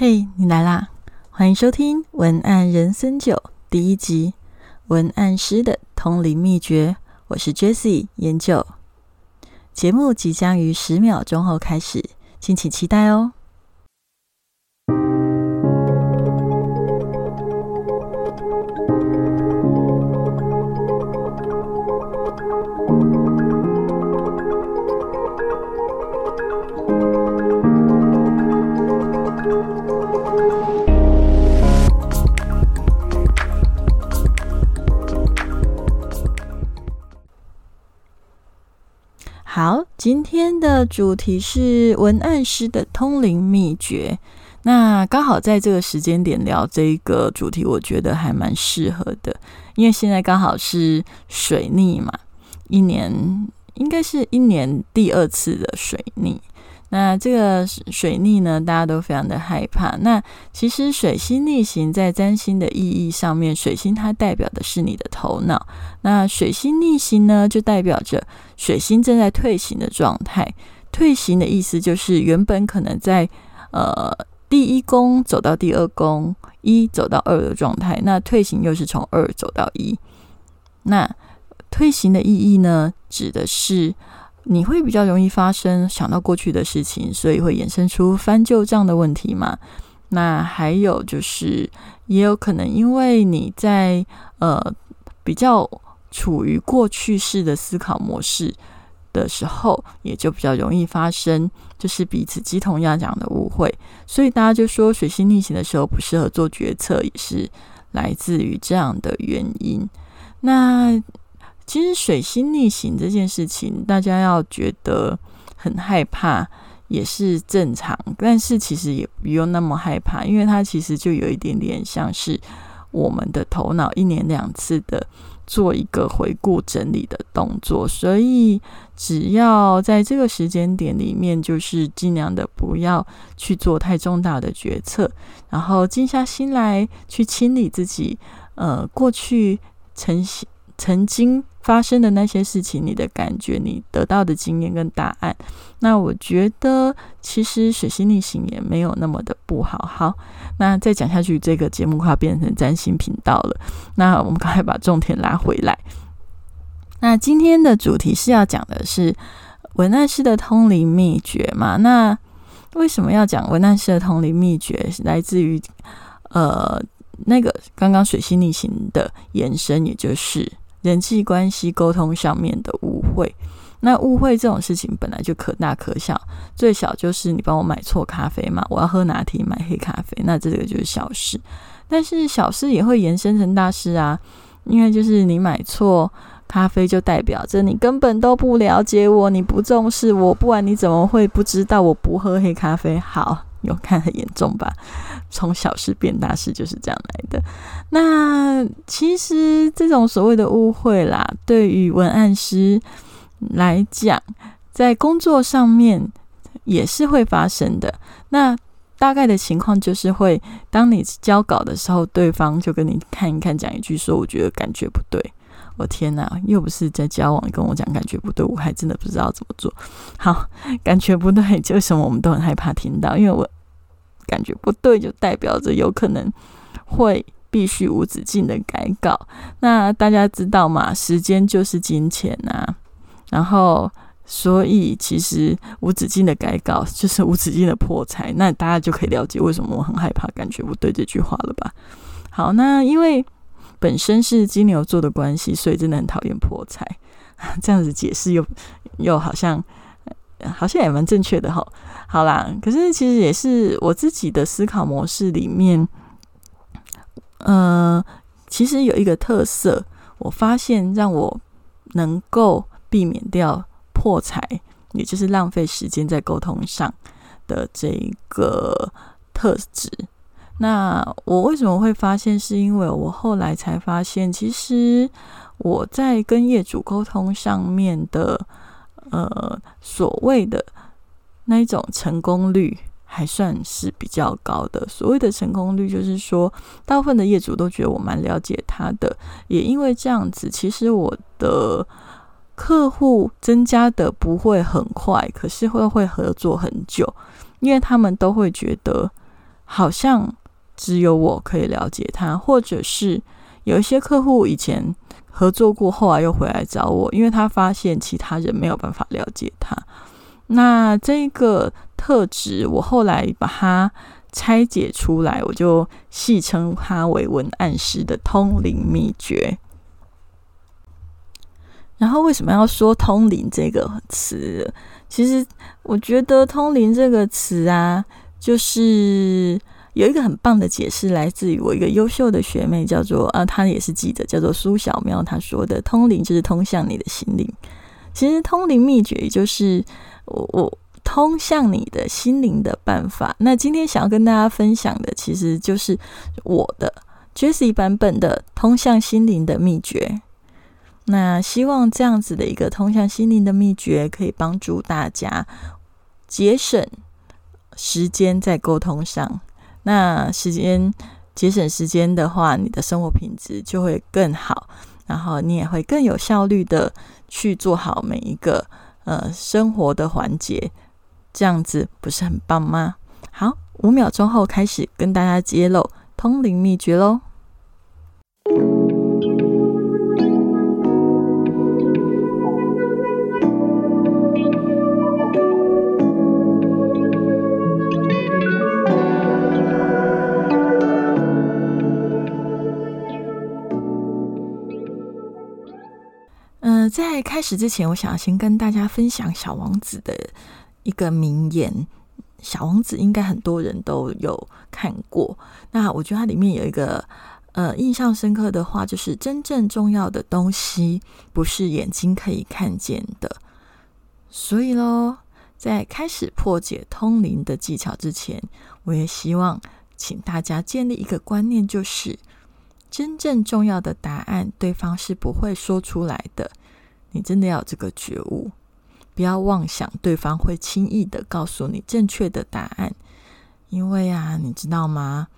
嘿，你来啦！欢迎收听《文案人生九》第一集《文案师的通灵秘诀》。我是 Jessie 研究。节目即将于十秒钟后开始，敬请期待哦。今天的主题是文案师的通灵秘诀。那刚好在这个时间点聊这个主题，我觉得还蛮适合的，因为现在刚好是水逆嘛，一年应该是一年第二次的水逆。那这个水逆呢，大家都非常的害怕。那其实水星逆行在占星的意义上面，水星它代表的是你的头脑。那水星逆行呢，就代表着水星正在退行的状态。退行的意思就是原本可能在呃第一宫走到第二宫，一走到二的状态。那退行又是从二走到一。那退行的意义呢，指的是。你会比较容易发生想到过去的事情，所以会衍生出翻旧账的问题嘛？那还有就是，也有可能因为你在呃比较处于过去式的思考模式的时候，也就比较容易发生就是彼此鸡同鸭讲的误会。所以大家就说水星逆行的时候不适合做决策，也是来自于这样的原因。那。其实水星逆行这件事情，大家要觉得很害怕也是正常，但是其实也不用那么害怕，因为它其实就有一点点像是我们的头脑一年两次的做一个回顾整理的动作，所以只要在这个时间点里面，就是尽量的不要去做太重大的决策，然后静下心来去清理自己，呃，过去曾曾经。发生的那些事情，你的感觉，你得到的经验跟答案，那我觉得其实水星逆行也没有那么的不好。好，那再讲下去，这个节目快要变成占星频道了。那我们赶快把重点拉回来。那今天的主题是要讲的是文案师的通灵秘诀嘛？那为什么要讲文案师的通灵秘诀？来自于呃那个刚刚水星逆行的延伸，也就是。人际关系沟通上面的误会，那误会这种事情本来就可大可小，最小就是你帮我买错咖啡嘛，我要喝拿铁买黑咖啡，那这个就是小事。但是小事也会延伸成大事啊，因为就是你买错咖啡，就代表着你根本都不了解我，你不重视我，不然你怎么会不知道我不喝黑咖啡？好。有看很严重吧？从小事变大事就是这样来的。那其实这种所谓的误会啦，对于文案师来讲，在工作上面也是会发生的。那大概的情况就是会，当你交稿的时候，对方就跟你看一看，讲一句说：“我觉得感觉不对。”我天哪，又不是在交往，跟我讲感觉不对，我还真的不知道怎么做。好，感觉不对，就什么我们都很害怕听到，因为我感觉不对，就代表着有可能会必须无止境的改稿。那大家知道吗？时间就是金钱呐。然后，所以其实无止境的改稿就是无止境的破财。那大家就可以了解为什么我很害怕感觉不对这句话了吧？好，那因为。本身是金牛座的关系，所以真的很讨厌破财。这样子解释又又好像好像也蛮正确的哈。好啦，可是其实也是我自己的思考模式里面，呃，其实有一个特色，我发现让我能够避免掉破财，也就是浪费时间在沟通上的这一个特质。那我为什么会发现？是因为我后来才发现，其实我在跟业主沟通上面的，呃，所谓的那一种成功率还算是比较高的。所谓的成功率，就是说，大部分的业主都觉得我蛮了解他的，也因为这样子，其实我的客户增加的不会很快，可是会会合作很久，因为他们都会觉得。好像只有我可以了解他，或者是有一些客户以前合作过，后来又回来找我，因为他发现其他人没有办法了解他。那这个特质，我后来把它拆解出来，我就戏称它为文案师的通灵秘诀。然后为什么要说通灵这个词？其实我觉得通灵这个词啊，就是有一个很棒的解释，来自于我一个优秀的学妹，叫做啊，她也是记者，叫做苏小喵。她说的通灵就是通向你的心灵。其实通灵秘诀也就是我我通向你的心灵的办法。那今天想要跟大家分享的，其实就是我的 Jessie 版本的通向心灵的秘诀。那希望这样子的一个通向心灵的秘诀，可以帮助大家节省时间在沟通上。那时间节省时间的话，你的生活品质就会更好，然后你也会更有效率的去做好每一个呃生活的环节。这样子不是很棒吗？好，五秒钟后开始跟大家揭露通灵秘诀喽。在开始之前，我想要先跟大家分享《小王子》的一个名言。《小王子》应该很多人都有看过。那我觉得它里面有一个呃印象深刻的话，就是真正重要的东西不是眼睛可以看见的。所以喽，在开始破解通灵的技巧之前，我也希望请大家建立一个观念，就是真正重要的答案，对方是不会说出来的。你真的要有这个觉悟，不要妄想对方会轻易的告诉你正确的答案，因为啊，你知道吗？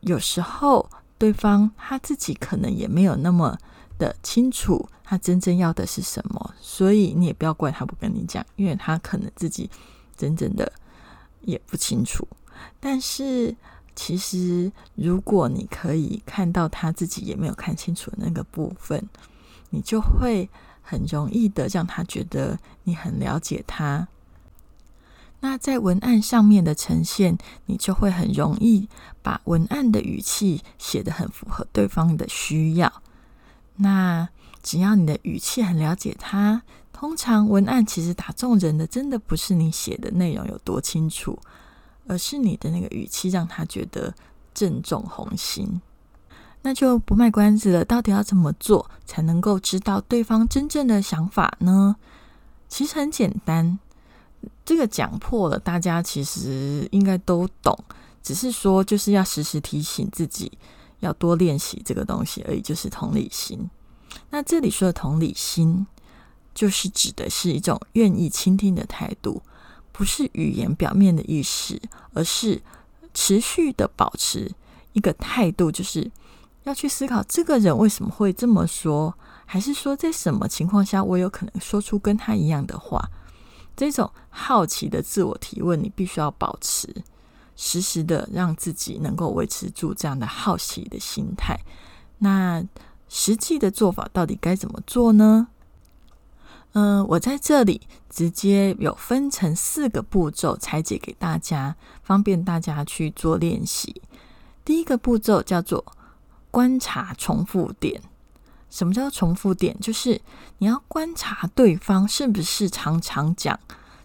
有时候对方他自己可能也没有那么的清楚他真正要的是什么，所以你也不要怪他不跟你讲，因为他可能自己真正的也不清楚。但是其实，如果你可以看到他自己也没有看清楚的那个部分，你就会。很容易的让他觉得你很了解他，那在文案上面的呈现，你就会很容易把文案的语气写得很符合对方的需要。那只要你的语气很了解他，通常文案其实打中人的，真的不是你写的内容有多清楚，而是你的那个语气让他觉得正中红心。那就不卖关子了，到底要怎么做才能够知道对方真正的想法呢？其实很简单，这个讲破了，大家其实应该都懂，只是说就是要时时提醒自己，要多练习这个东西而已，就是同理心。那这里说的同理心，就是指的是一种愿意倾听的态度，不是语言表面的意思，而是持续的保持一个态度，就是。要去思考这个人为什么会这么说，还是说在什么情况下我有可能说出跟他一样的话？这种好奇的自我提问，你必须要保持，时时的让自己能够维持住这样的好奇的心态。那实际的做法到底该怎么做呢？嗯，我在这里直接有分成四个步骤拆解给大家，方便大家去做练习。第一个步骤叫做。观察重复点，什么叫重复点？就是你要观察对方是不是常常讲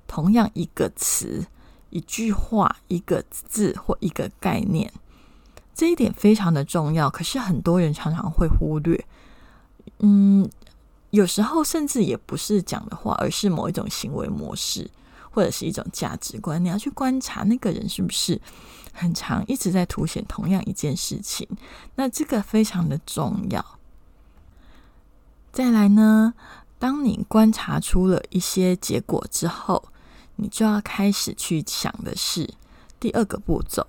同样一个词、一句话、一个字或一个概念，这一点非常的重要。可是很多人常常会忽略，嗯，有时候甚至也不是讲的话，而是某一种行为模式或者是一种价值观。你要去观察那个人是不是。很长，一直在凸显同样一件事情，那这个非常的重要。再来呢，当你观察出了一些结果之后，你就要开始去想的是第二个步骤。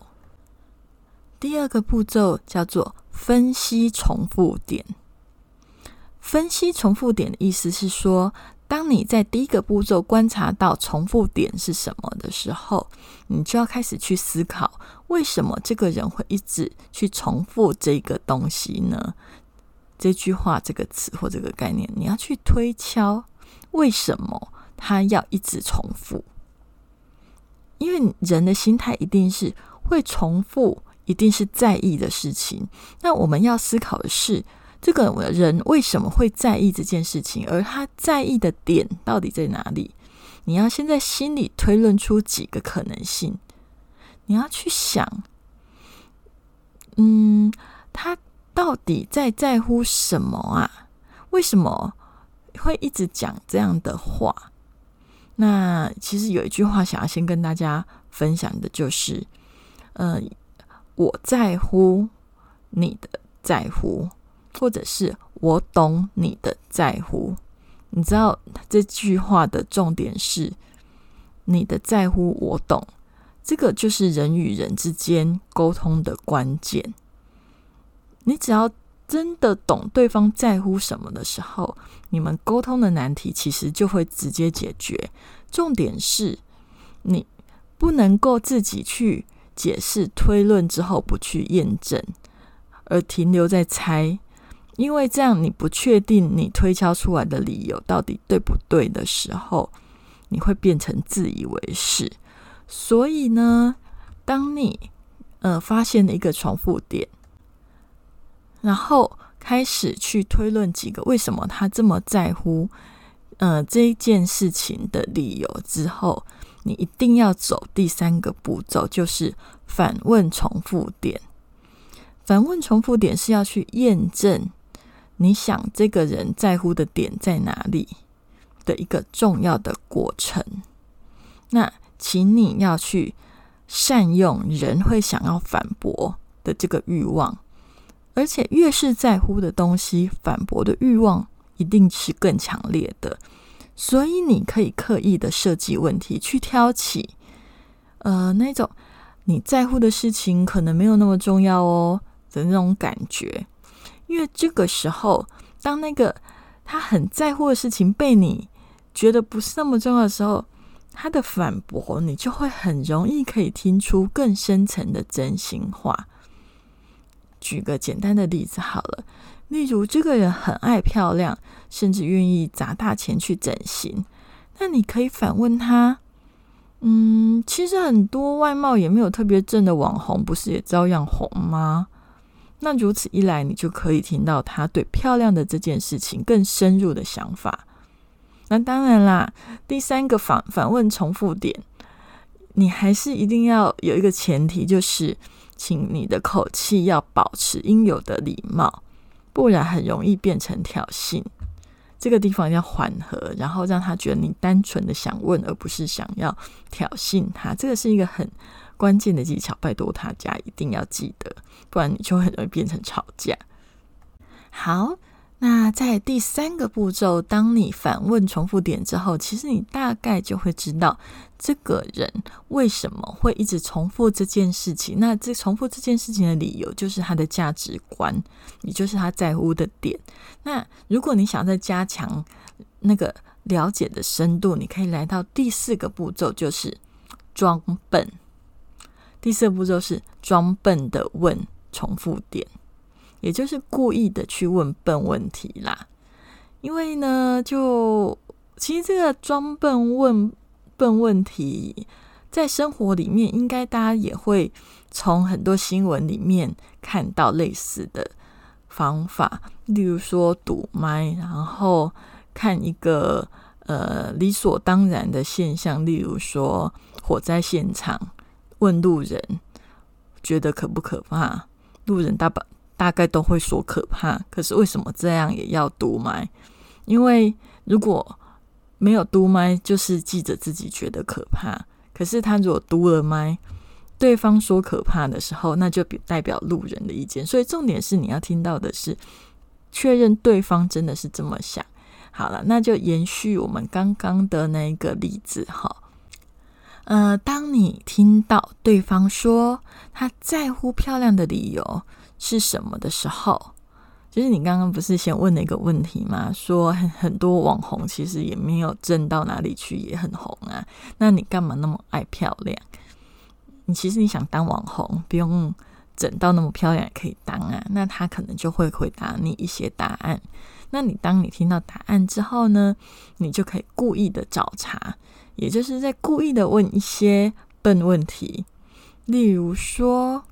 第二个步骤叫做分析重复点。分析重复点的意思是说，当你在第一个步骤观察到重复点是什么的时候，你就要开始去思考，为什么这个人会一直去重复这个东西呢？这句话、这个词或这个概念，你要去推敲，为什么他要一直重复？因为人的心态一定是会重复，一定是在意的事情。那我们要思考的是。这个人为什么会在意这件事情？而他在意的点到底在哪里？你要先在心里推论出几个可能性。你要去想，嗯，他到底在在乎什么啊？为什么会一直讲这样的话？那其实有一句话想要先跟大家分享的，就是，呃，我在乎你的在乎。或者是我懂你的在乎，你知道这句话的重点是你的在乎，我懂，这个就是人与人之间沟通的关键。你只要真的懂对方在乎什么的时候，你们沟通的难题其实就会直接解决。重点是你不能够自己去解释、推论之后不去验证，而停留在猜。因为这样，你不确定你推敲出来的理由到底对不对的时候，你会变成自以为是。所以呢，当你呃发现了一个重复点，然后开始去推论几个为什么他这么在乎呃这一件事情的理由之后，你一定要走第三个步骤，就是反问重复点。反问重复点是要去验证。你想这个人在乎的点在哪里的一个重要的过程？那请你要去善用人会想要反驳的这个欲望，而且越是在乎的东西，反驳的欲望一定是更强烈的。所以你可以刻意的设计问题，去挑起呃那种你在乎的事情可能没有那么重要哦的那种感觉。因为这个时候，当那个他很在乎的事情被你觉得不是那么重要的时候，他的反驳你就会很容易可以听出更深层的真心话。举个简单的例子好了，例如这个人很爱漂亮，甚至愿意砸大钱去整形，那你可以反问他：“嗯，其实很多外貌也没有特别正的网红，不是也照样红吗？”那如此一来，你就可以听到他对漂亮的这件事情更深入的想法。那当然啦，第三个反反问重复点，你还是一定要有一个前提，就是请你的口气要保持应有的礼貌，不然很容易变成挑衅。这个地方要缓和，然后让他觉得你单纯的想问，而不是想要挑衅他。这个是一个很。关键的技巧，拜托大家一定要记得，不然你就很容易变成吵架。好，那在第三个步骤，当你反问重复点之后，其实你大概就会知道这个人为什么会一直重复这件事情。那这重复这件事情的理由，就是他的价值观，也就是他在乎的点。那如果你想再加强那个了解的深度，你可以来到第四个步骤，就是装笨。第四步骤是装笨的问重复点，也就是故意的去问笨问题啦。因为呢，就其实这个装笨问笨问题，在生活里面，应该大家也会从很多新闻里面看到类似的方法，例如说堵麦，然后看一个呃理所当然的现象，例如说火灾现场。问路人觉得可不可怕？路人大把大概都会说可怕。可是为什么这样也要读麦？因为如果没有读麦，就是记者自己觉得可怕。可是他如果读了麦，对方说可怕的时候，那就代表路人的意见。所以重点是你要听到的是确认对方真的是这么想。好了，那就延续我们刚刚的那一个例子哈。呃，当你听到对方说他在乎漂亮的理由是什么的时候，就是你刚刚不是先问了一个问题吗？说很很多网红其实也没有挣到哪里去，也很红啊。那你干嘛那么爱漂亮？你其实你想当网红，不用整到那么漂亮也可以当啊。那他可能就会回答你一些答案。那你当你听到答案之后呢，你就可以故意的找茬，也就是在故意的问一些笨问题，例如说。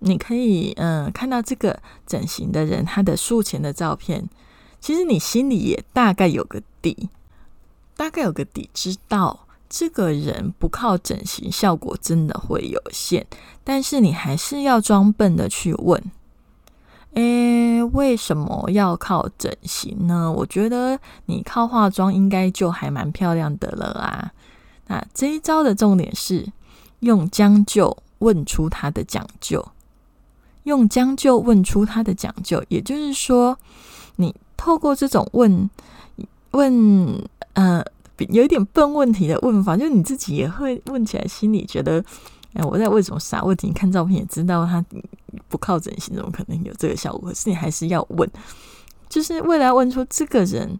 你可以嗯看到这个整形的人他的术前的照片，其实你心里也大概有个底，大概有个底，知道这个人不靠整形效果真的会有限，但是你还是要装笨的去问，诶，为什么要靠整形呢？我觉得你靠化妆应该就还蛮漂亮的了啊。那这一招的重点是用将就问出他的讲究。用将就问出他的讲究，也就是说，你透过这种问问呃有一点笨问题的问法，就是你自己也会问起来，心里觉得，哎，我在问什么傻问题？你看照片也知道，他不靠整形，怎么可能有这个效果？可是你还是要问，就是为了问出这个人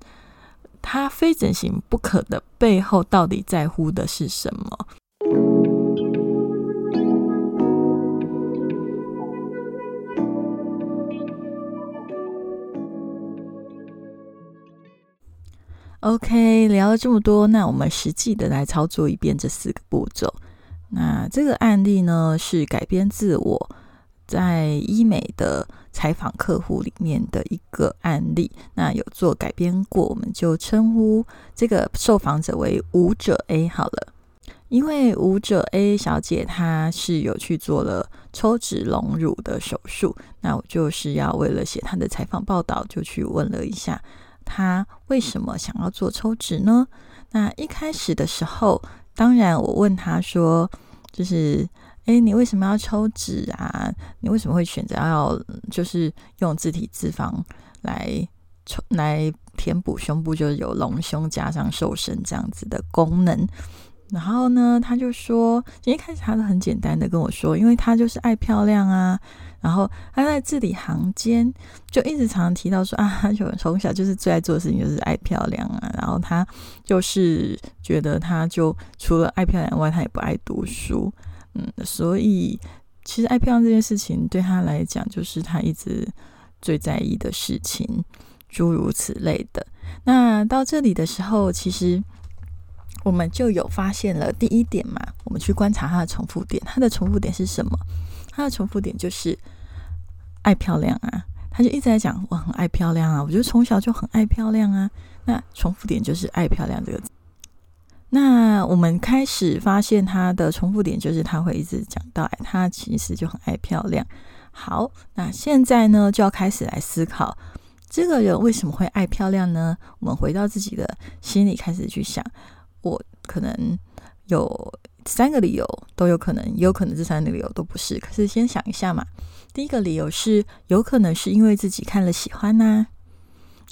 他非整形不可的背后，到底在乎的是什么？OK，聊了这么多，那我们实际的来操作一遍这四个步骤。那这个案例呢，是改编自我在医美的采访客户里面的一个案例。那有做改编过，我们就称呼这个受访者为舞者 A 好了。因为舞者 A 小姐她是有去做了抽脂隆乳的手术，那我就是要为了写她的采访报道，就去问了一下。他为什么想要做抽脂呢？那一开始的时候，当然我问他说，就是，哎，你为什么要抽脂啊？你为什么会选择要就是用自体脂肪来抽来填补胸部，就是有隆胸加上瘦身这样子的功能？然后呢，他就说，一开始他都很简单的跟我说，因为他就是爱漂亮啊。然后他在字里行间就一直常常提到说啊，他 就从小就是最爱做的事情就是爱漂亮啊。然后他就是觉得他就除了爱漂亮外，他也不爱读书。嗯，所以其实爱漂亮这件事情对他来讲，就是他一直最在意的事情，诸如此类的。那到这里的时候，其实我们就有发现了第一点嘛，我们去观察他的重复点，他的重复点是什么？他的重复点就是爱漂亮啊，他就一直在讲我很爱漂亮啊，我觉得从小就很爱漂亮啊。那重复点就是爱漂亮这个。那我们开始发现他的重复点就是他会一直讲到，哎，他其实就很爱漂亮。好，那现在呢就要开始来思考，这个人为什么会爱漂亮呢？我们回到自己的心里开始去想，我可能有。三个理由都有可能，也有可能这三个理由都不是。可是先想一下嘛，第一个理由是有可能是因为自己看了喜欢呐，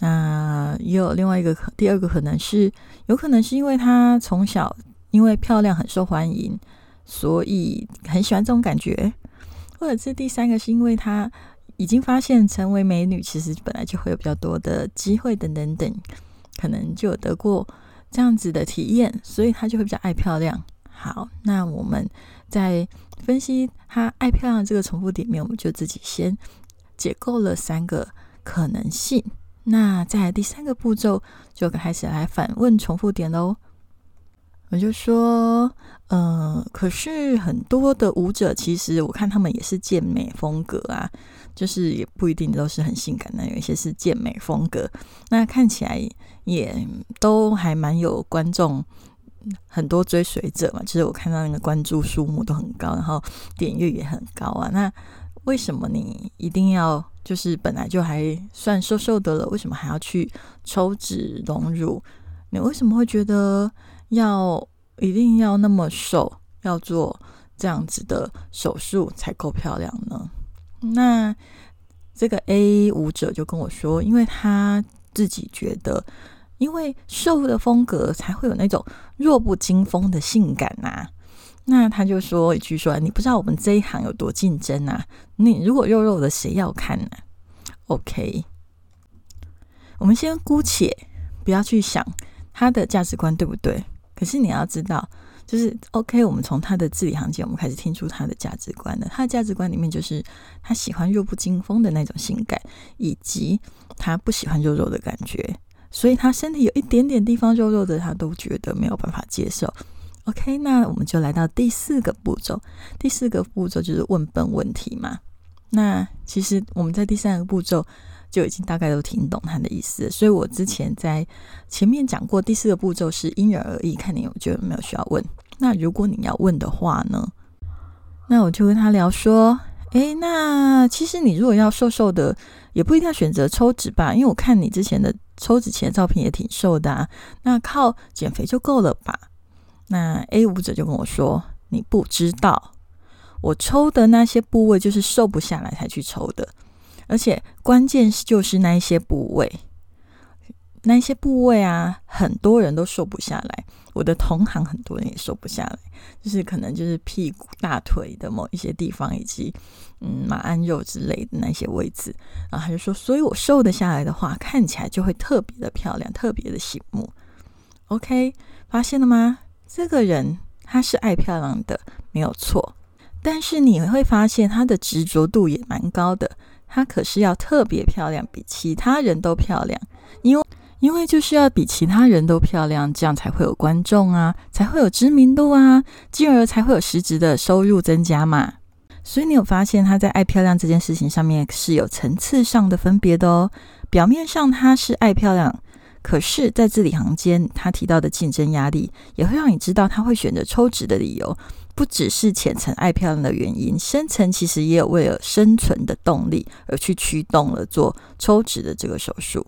那也有另外一个可，第二个可能是有可能是因为他从小因为漂亮很受欢迎，所以很喜欢这种感觉，或者是第三个是因为他已经发现成为美女其实本来就会有比较多的机会等等等，可能就有得过这样子的体验，所以他就会比较爱漂亮。好，那我们在分析他爱漂亮的这个重复点面，我们就自己先解构了三个可能性。那在第三个步骤就开始来反问重复点喽。我就说，呃，可是很多的舞者其实我看他们也是健美风格啊，就是也不一定都是很性感的，有一些是健美风格，那看起来也都还蛮有观众。很多追随者嘛，其实我看到那个关注数目都很高，然后点阅也很高啊。那为什么你一定要就是本来就还算瘦瘦的了，为什么还要去抽脂隆乳？你为什么会觉得要一定要那么瘦，要做这样子的手术才够漂亮呢？那这个 A 舞者就跟我说，因为他自己觉得。因为瘦的风格才会有那种弱不禁风的性感呐。那他就说一句说：“你不知道我们这一行有多竞争啊！你如果肉肉的，谁要看呢？” OK。我们先姑且不要去想他的价值观对不对，可是你要知道，就是 OK。我们从他的字里行间，我们开始听出他的价值观的。他的价值观里面就是他喜欢弱不禁风的那种性感，以及他不喜欢肉肉的感觉，所以他身体有一点点地方肉肉的，他都觉得没有办法接受。OK，那我们就来到第四个步骤。第四个步骤就是问笨问题嘛。那其实我们在第三个步骤就已经大概都听懂他的意思。所以我之前在前面讲过，第四个步骤是因人而异，看你有觉得没有需要问。那如果你要问的话呢，那我就跟他聊说：诶，那其实你如果要瘦瘦的，也不一定要选择抽脂吧，因为我看你之前的抽脂前的照片也挺瘦的啊。那靠减肥就够了吧？那 A 舞者就跟我说：“你不知道，我抽的那些部位就是瘦不下来才去抽的，而且关键是就是那一些部位，那些部位啊，很多人都瘦不下来。我的同行很多人也瘦不下来，就是可能就是屁股、大腿的某一些地方，以及嗯马鞍肉之类的那些位置。然后他就说，所以我瘦得下来的话，看起来就会特别的漂亮，特别的醒目。OK，发现了吗？”这个人他是爱漂亮的，没有错。但是你会发现他的执着度也蛮高的。他可是要特别漂亮，比其他人都漂亮。因为因为就是要比其他人都漂亮，这样才会有观众啊，才会有知名度啊，进而才会有实质的收入增加嘛。所以你有发现他在爱漂亮这件事情上面是有层次上的分别的哦。表面上他是爱漂亮。可是，在字里行间，他提到的竞争压力，也会让你知道他会选择抽脂的理由，不只是浅层爱漂亮的原因，深层其实也有为了生存的动力而去驱动了做抽脂的这个手术。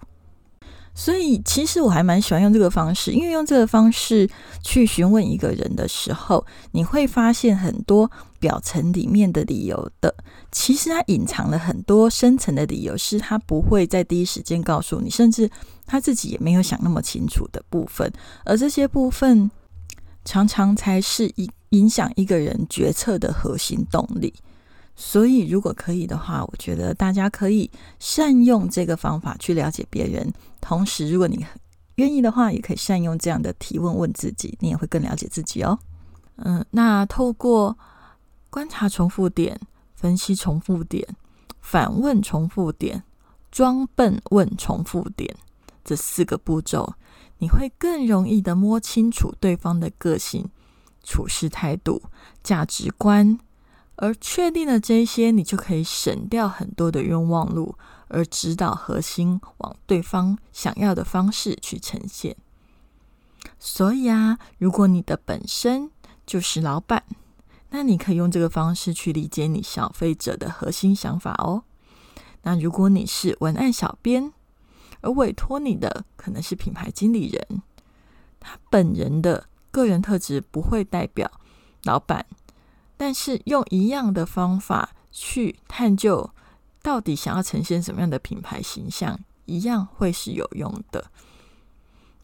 所以，其实我还蛮喜欢用这个方式，因为用这个方式去询问一个人的时候，你会发现很多表层里面的理由的，其实他隐藏了很多深层的理由，是他不会在第一时间告诉你，甚至他自己也没有想那么清楚的部分，而这些部分常常才是影影响一个人决策的核心动力。所以，如果可以的话，我觉得大家可以善用这个方法去了解别人。同时，如果你愿意的话，也可以善用这样的提问问自己，你也会更了解自己哦。嗯，那透过观察重复点、分析重复点、反问重复点、装笨问重复点这四个步骤，你会更容易的摸清楚对方的个性、处事态度、价值观。而确定了这些，你就可以省掉很多的冤枉路，而指导核心往对方想要的方式去呈现。所以啊，如果你的本身就是老板，那你可以用这个方式去理解你消费者的核心想法哦。那如果你是文案小编，而委托你的可能是品牌经理人，他本人的个人特质不会代表老板。但是用一样的方法去探究，到底想要呈现什么样的品牌形象，一样会是有用的。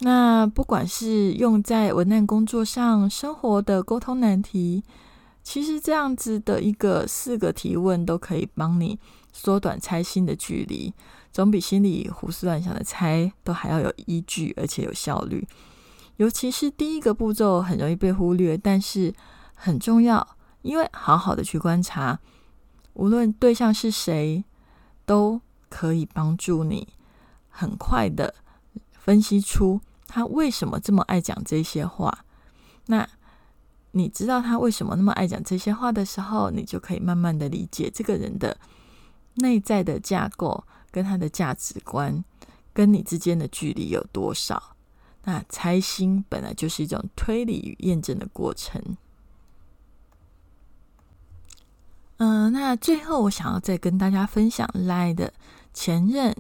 那不管是用在文案工作上、生活的沟通难题，其实这样子的一个四个提问，都可以帮你缩短猜心的距离，总比心里胡思乱想的猜都还要有依据，而且有效率。尤其是第一个步骤很容易被忽略，但是很重要。因为好好的去观察，无论对象是谁，都可以帮助你很快的分析出他为什么这么爱讲这些话。那你知道他为什么那么爱讲这些话的时候，你就可以慢慢的理解这个人的内在的架构跟他的价值观跟你之间的距离有多少。那猜心本来就是一种推理与验证的过程。嗯，那最后我想要再跟大家分享赖的前任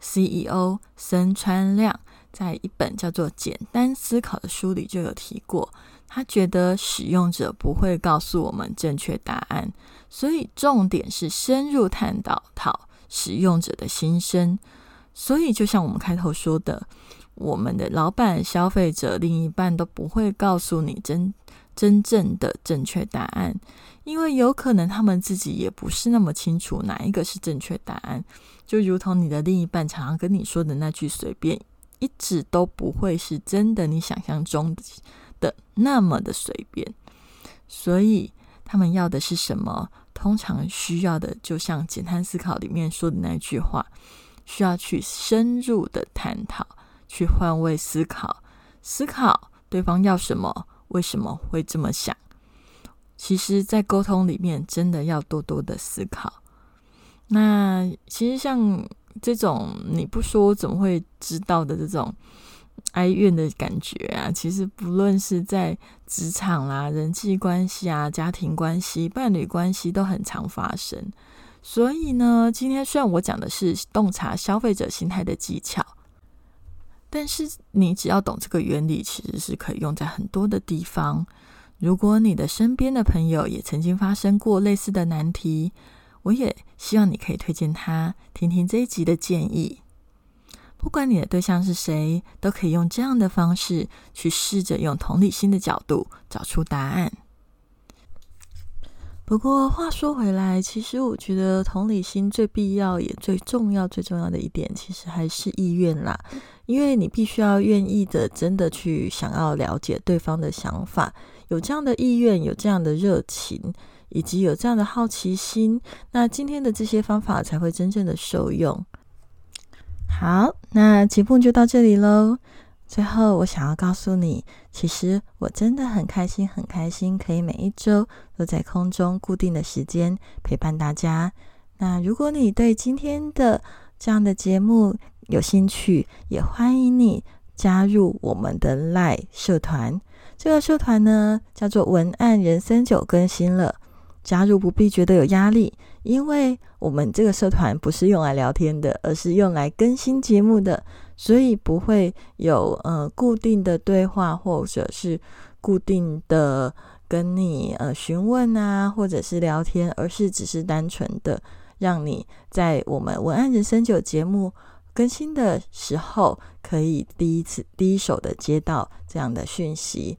CEO 森川亮在一本叫做《简单思考》的书里就有提过，他觉得使用者不会告诉我们正确答案，所以重点是深入探讨讨使用者的心声。所以就像我们开头说的，我们的老板、消费者、另一半都不会告诉你真。真正的正确答案，因为有可能他们自己也不是那么清楚哪一个是正确答案。就如同你的另一半常常跟你说的那句“随便”，一直都不会是真的你想象中的那么的随便。所以他们要的是什么？通常需要的，就像简单思考里面说的那句话，需要去深入的探讨，去换位思考，思考对方要什么。为什么会这么想？其实，在沟通里面，真的要多多的思考。那其实像这种你不说怎么会知道的这种哀怨的感觉啊，其实不论是在职场啦、人际关系啊、家庭关系、伴侣关系，都很常发生。所以呢，今天虽然我讲的是洞察消费者心态的技巧。但是你只要懂这个原理，其实是可以用在很多的地方。如果你的身边的朋友也曾经发生过类似的难题，我也希望你可以推荐他听听这一集的建议。不管你的对象是谁，都可以用这样的方式去试着用同理心的角度找出答案。不过话说回来，其实我觉得同理心最必要也最重要、最重要的一点，其实还是意愿啦。因为你必须要愿意的，真的去想要了解对方的想法，有这样的意愿，有这样的热情，以及有这样的好奇心，那今天的这些方法才会真正的受用。好，那节目就到这里喽。最后，我想要告诉你，其实我真的很开心，很开心，可以每一周都在空中固定的时间陪伴大家。那如果你对今天的这样的节目，有兴趣也欢迎你加入我们的赖社团。这个社团呢叫做“文案人生九”，更新了。加入不必觉得有压力，因为我们这个社团不是用来聊天的，而是用来更新节目的，所以不会有呃固定的对话，或者是固定的跟你呃询问啊，或者是聊天，而是只是单纯的让你在我们“文案人生九”节目。更新的时候，可以第一次第一手的接到这样的讯息。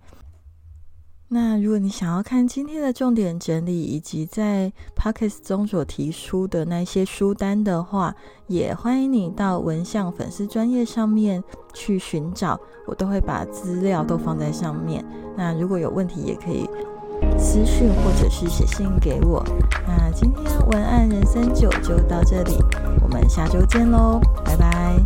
那如果你想要看今天的重点整理，以及在 p o c k e t 中所提出的那些书单的话，也欢迎你到文相粉丝专业上面去寻找，我都会把资料都放在上面。那如果有问题，也可以私讯或者是写信给我。那今天文案人生九就到这里。我们下周见喽，拜拜。